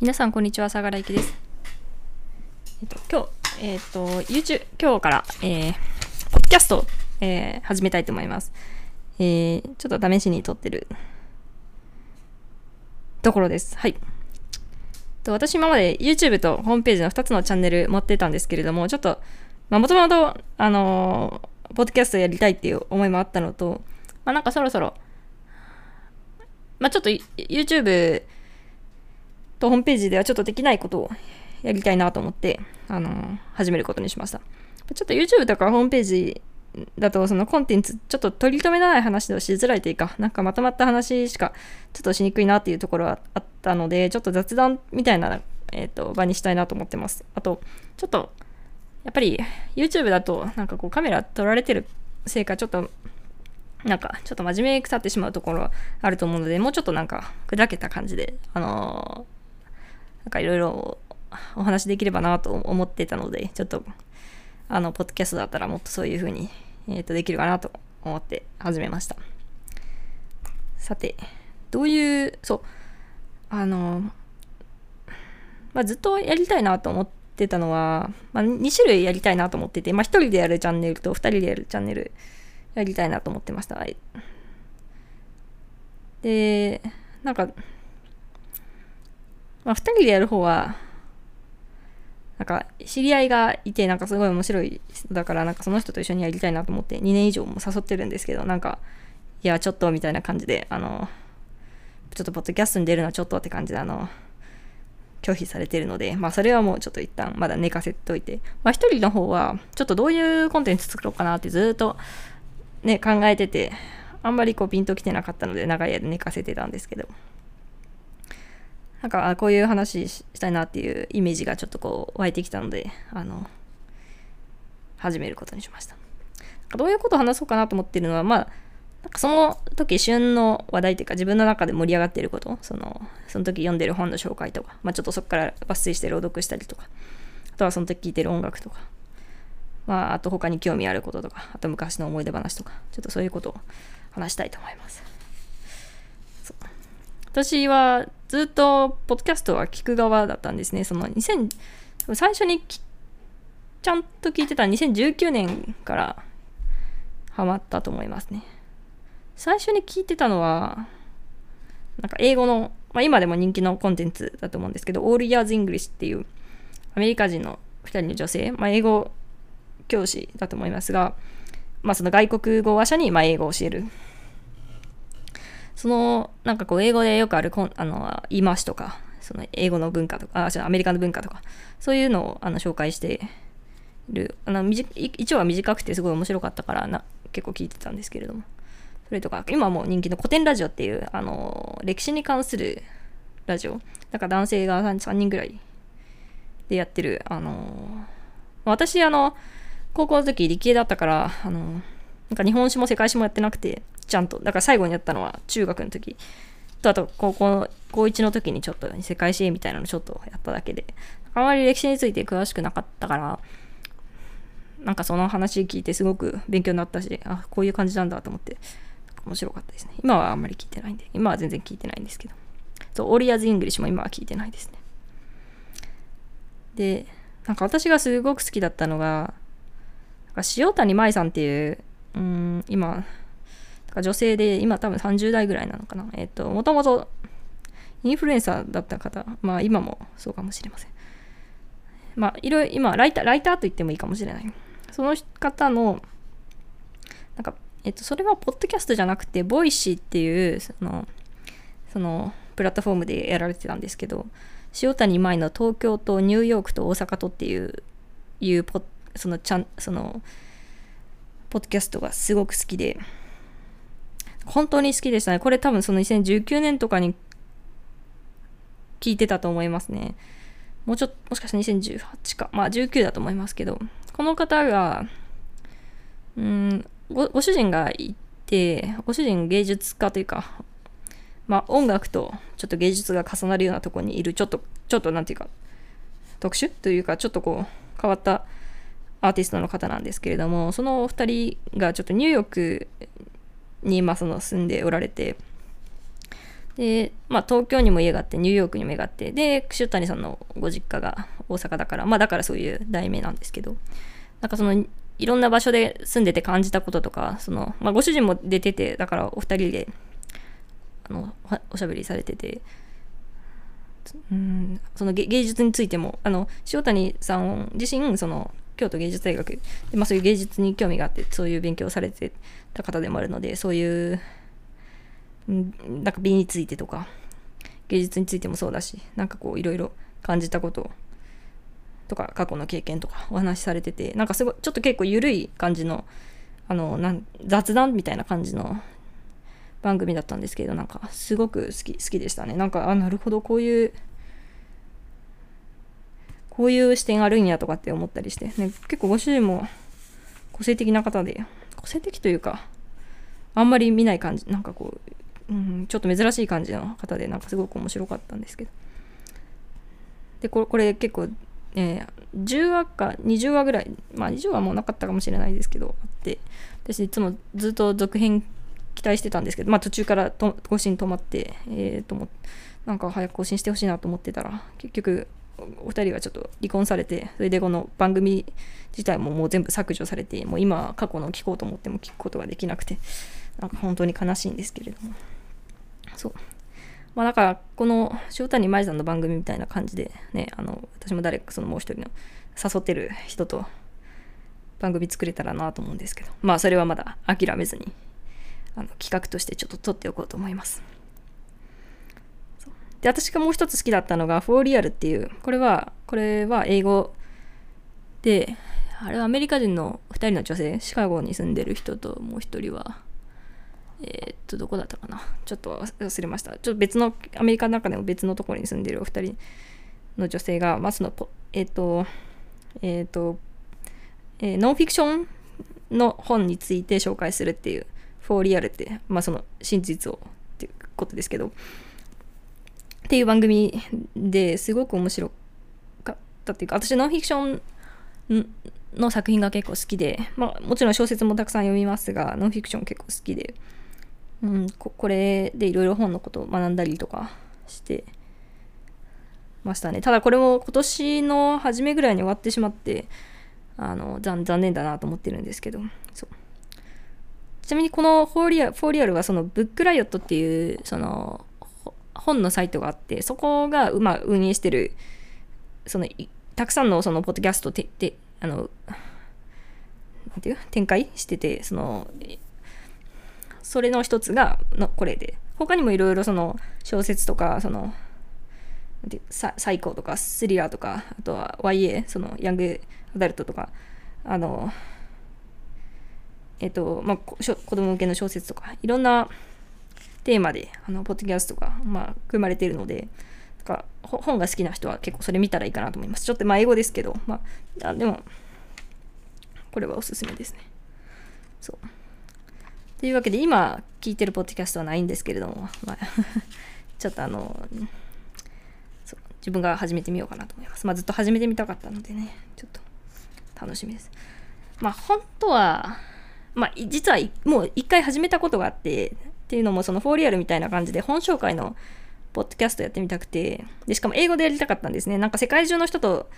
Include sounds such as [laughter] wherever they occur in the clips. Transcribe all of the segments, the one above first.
皆さん、こんにちは。相良ゆきです。えっと、今日、えっと、YouTube、今日から、えー、ポッドキャストを、えー、始めたいと思います。えー、ちょっと試しに撮ってるところです。はい。と私今まで YouTube とホームページの2つのチャンネル持ってたんですけれども、ちょっと、まあ、もともと、あのー、ポッドキャストやりたいっていう思いもあったのと、まあ、なんかそろそろ、まあ、ちょっと YouTube とホームページではちょっとできないことをやりたいなと思って、あのー、始めることにしました。ちょっと YouTube とかホームページだとそのコンテンツちょっと取り留めない話をしづらいというかなんかまとまった話しかちょっとしにくいなっていうところはあったのでちょっと雑談みたいな、えーと、場にしたいなと思ってますあとちょっとやっぱり YouTube だとなんかこうカメラ撮られてるせいかちょっとなんかちょっと真面目に腐ってしまうところあると思うのでもうちょっとなんか砕けた感じであのー、なんかいろいろお話できればなと思ってたのでちょっとあの、ポッドキャストだったらもっとそういう風に、えっ、ー、と、できるかなと思って始めました。さて、どういう、そう、あの、まあ、ずっとやりたいなと思ってたのは、まあ、2種類やりたいなと思ってて、まあ、1人でやるチャンネルと2人でやるチャンネルやりたいなと思ってました。で、なんか、まあ、2人でやる方は、なんか知り合いがいてなんかすごい面白い人だからなんかその人と一緒にやりたいなと思って2年以上も誘ってるんですけどなんかいやちょっとみたいな感じであのちょっとポッドキャストに出るのはちょっとって感じであの拒否されてるのでまあそれはもうちょっと一旦まだ寝かせといてまあ一人の方はちょっとどういうコンテンツ作ろうかなってずっとね考えててあんまりこうピンときてなかったので長い間寝かせてたんですけど。なんかこういう話したいなっていうイメージがちょっとこう湧いてきたのであの始めることにしました。どういうことを話そうかなと思ってるのはまあなんかその時旬の話題というか自分の中で盛り上がっていることそのその時読んでる本の紹介とか、まあ、ちょっとそこから抜粋して朗読したりとかあとはその時聴いてる音楽とかまああと他に興味あることとかあと昔の思い出話とかちょっとそういうことを話したいと思います。私はずっとポッドキャストは聞く側だったんですね。その2000最初にちゃんと聞いてた2019年からハマったと思いますね。最初に聞いてたのは、なんか英語の、まあ、今でも人気のコンテンツだと思うんですけど、All Years English っていうアメリカ人の2人の女性、まあ、英語教師だと思いますが、まあ、その外国語話者にま英語を教えるそのなんかこう英語でよくあるこんあの言い回しとかその英語の文化とかあアメリカの文化とかそういうのをあの紹介してる。あの一応は短くてすごい面白かったからな結構聞いてたんですけれども。それとか今もう人気の古典ラジオっていうあの歴史に関するラジオ。だか男性が 3, 3人ぐらいでやってるあの私あの高校の時理系だったからあのなんか日本史も世界史もやってなくてちゃんと。だから最後にやったのは中学の時。とあと高校高1の時にちょっと世界史みたいなのちょっとやっただけで。あまり歴史について詳しくなかったからなんかその話聞いてすごく勉強になったしあこういう感じなんだと思って面白かったですね。今はあんまり聞いてないんで今は全然聞いてないんですけど。そう All Ears English も今は聞いてないですね。でなんか私がすごく好きだったのが塩谷舞さんっていううん今女性で、今多分30代ぐらいなのかな。えっ、と、もともとインフルエンサーだった方、まあ今もそうかもしれません。まあいろいろ、今、ライター、ライターと言ってもいいかもしれない。その方の、なんか、えっ、と、それはポッドキャストじゃなくて、 Voicy っていう、その、その、プラットフォームでやられてたんですけど、塩谷舞の東京とニューヨークと大阪とっていう、いうポそのちゃん、その、ポッドキャストがすごく好きで、本当に好きでしたね。これ多分その2019年とかに聞いてたと思いますね。もうちょっと、もしかしたら2018か。まあ19だと思いますけど、この方が、うんご、ご主人がいて、ご主人芸術家というか、まあ音楽とちょっと芸術が重なるようなとこにいる、ちょっと、ちょっとなんていうか、特殊というか、ちょっとこう、変わったアーティストの方なんですけれども、そのお二人がちょっとニューヨークに、まあ、その住んでおられてで、まあ、東京にも家があって、ニューヨークにも家があって、で、串谷さんのご実家が大阪だから、まあ、だからそういう題名なんですけど、なんかその、いろんな場所で住んでて感じたこととか、その、まあ、ご主人も出てて、だからお二人で、あの、おしゃべりされてて、うんその芸術についてもあの塩谷さん自身その京都芸術大学。で、まあ、そういう芸術に興味があってそういう勉強をされてた方でもあるのでそういうなんか美についてとか芸術についてもそうだしなんかこういろいろ感じたこととか過去の経験とかお話しされててなんかすごいちょっと結構緩い感じのあのなん雑談みたいな感じの番組だったんですけどなんかすごく好き好きでしたね。なんかあなるほどこういうこういう視点あるんやとかって思ったりして、ね、結構ご主人も個性的な方で個性的というかあんまり見ない感じなんかこう、うん、ちょっと珍しい感じの方でなんかすごく面白かったんですけど。でこれこれ結構、えー、10話か20話ぐらいまあ20話もなかったかもしれないですけどあって。私いつもずっと続編期待してたんですけど、まあ、途中からと更新止まって、えー、ともなんか早く更新してほしいなと思ってたら結局お二人はちょっと離婚されてそれでこの番組自体ももう全部削除されてもう今過去の聞こうと思っても聞くことができなくてなんか本当に悲しいんですけれども。そう。まあだからこの塩谷舞さんの番組みたいな感じでねあの私も誰かそのもう一人の誘ってる人と番組作れたらなと思うんですけど。まあそれはまだ諦めずにあの企画としてちょっと撮っておこうと思います。で、私がもう一つ好きだったのが、フォーリアルっていう、これは、これは英語で、あれはアメリカ人の2人の女性、シカゴに住んでる人ともう1人は、えー、っと、どこだったかな。ちょっと忘れました。ちょっと別の、アメリカの中でも別のところに住んでるお二人の女性が、まあ、その、えー、っと、えー、っと、え、ノンフィクションの本について紹介するっていうフォーリアルって、まあその真実をっていうことですけど、っていう番組ですごく面白かったっていうか、私ノンフィクションの作品が結構好きで、まあもちろん小説もたくさん読みますが、ノンフィクション結構好きで、うん、ここれでいろいろ本のことを学んだりとかしてましたね。ただこれも今年の初めぐらいに終わってしまって、あの残念だなと思ってるんですけど、そうちなみにこのフォーリアフォーリアルはそのブックライオットっていうその本のサイトがあってそこが、まあ、運営してるそのたくさんのそのポッドキャストててあのなんていう？展開しててそのそれの一つがのこれで。他にもいろいろその小説とかそのササイコとかスリラーとかあとは YA そのヤングアダルトとかあのえっと、まあ、子供向けの小説とか、いろんなテーマで、あの、ポッドキャストが、まあ、組まれているので、なんか本が好きな人は結構それ見たらいいかなと思います。ちょっとまあ英語ですけど、まあ、あでも、これはおすすめですね。そう。というわけで、今聞いてるポッドキャストはないんですけれども、まあ [laughs] ちょっとあの、自分が始めてみようかなと思います。まあずっと始めてみたかったのでね、ちょっと楽しみです。まあ本当は、まあ、実はもう一回始めたことがあってっていうのもそのフォーリアルみたいな感じで本紹介のポッドキャストやってみたくてでしかも英語でやりたかったんですねなんか世界中の人と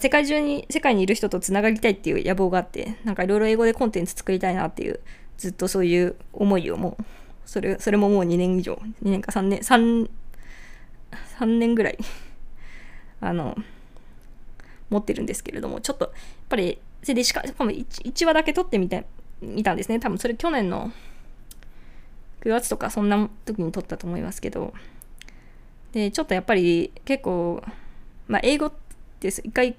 世界中に世界にいる人とつながりたいっていう野望があってなんかいろいろ英語でコンテンツ作りたいなっていうずっとそういう思いをもうそれそれももう2年以上2年か3年 3, 3年ぐらい [laughs] あの持ってるんですけれどもちょっとやっぱりそれでしかも 1, 1話だけ撮ってみて見たんですね。多分それ去年の9月とかそんな時に撮ったと思いますけど。で、ちょっとやっぱり結構、まあ英語って一回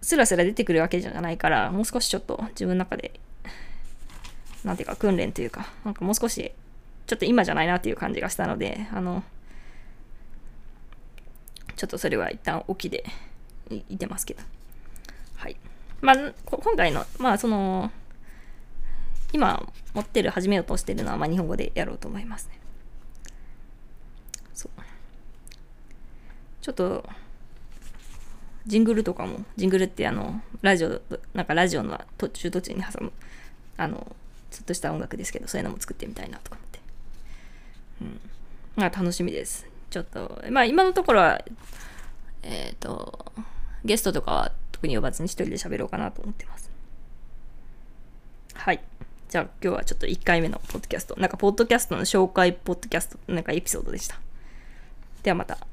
スラスラ出てくるわけじゃないから、もう少しちょっと自分の中で、なんていうか訓練というか、なんかもう少しちょっと今じゃないなっていう感じがしたので、あの、ちょっとそれは一旦置きでいてますけど。はい。まあ、今回の、まあその、今持ってる始めようとしてるのは、まあ、日本語でやろうと思いますね。そうちょっとジングルとかもジングルってあのラジオなんかラジオの途中途中に挟むあのちょっとした音楽ですけどそういうのも作ってみたいなとか思って、うん、まあ楽しみです。ちょっと、まあ今のところは、えっ、と、ゲストとかは特に呼ばずに一人で喋ろうかなと思ってます。はい。じゃあ今日はちょっと1回目のポッドキャスト、なんかポッドキャストの紹介ポッドキャスト、なんかエピソードでした。ではまた。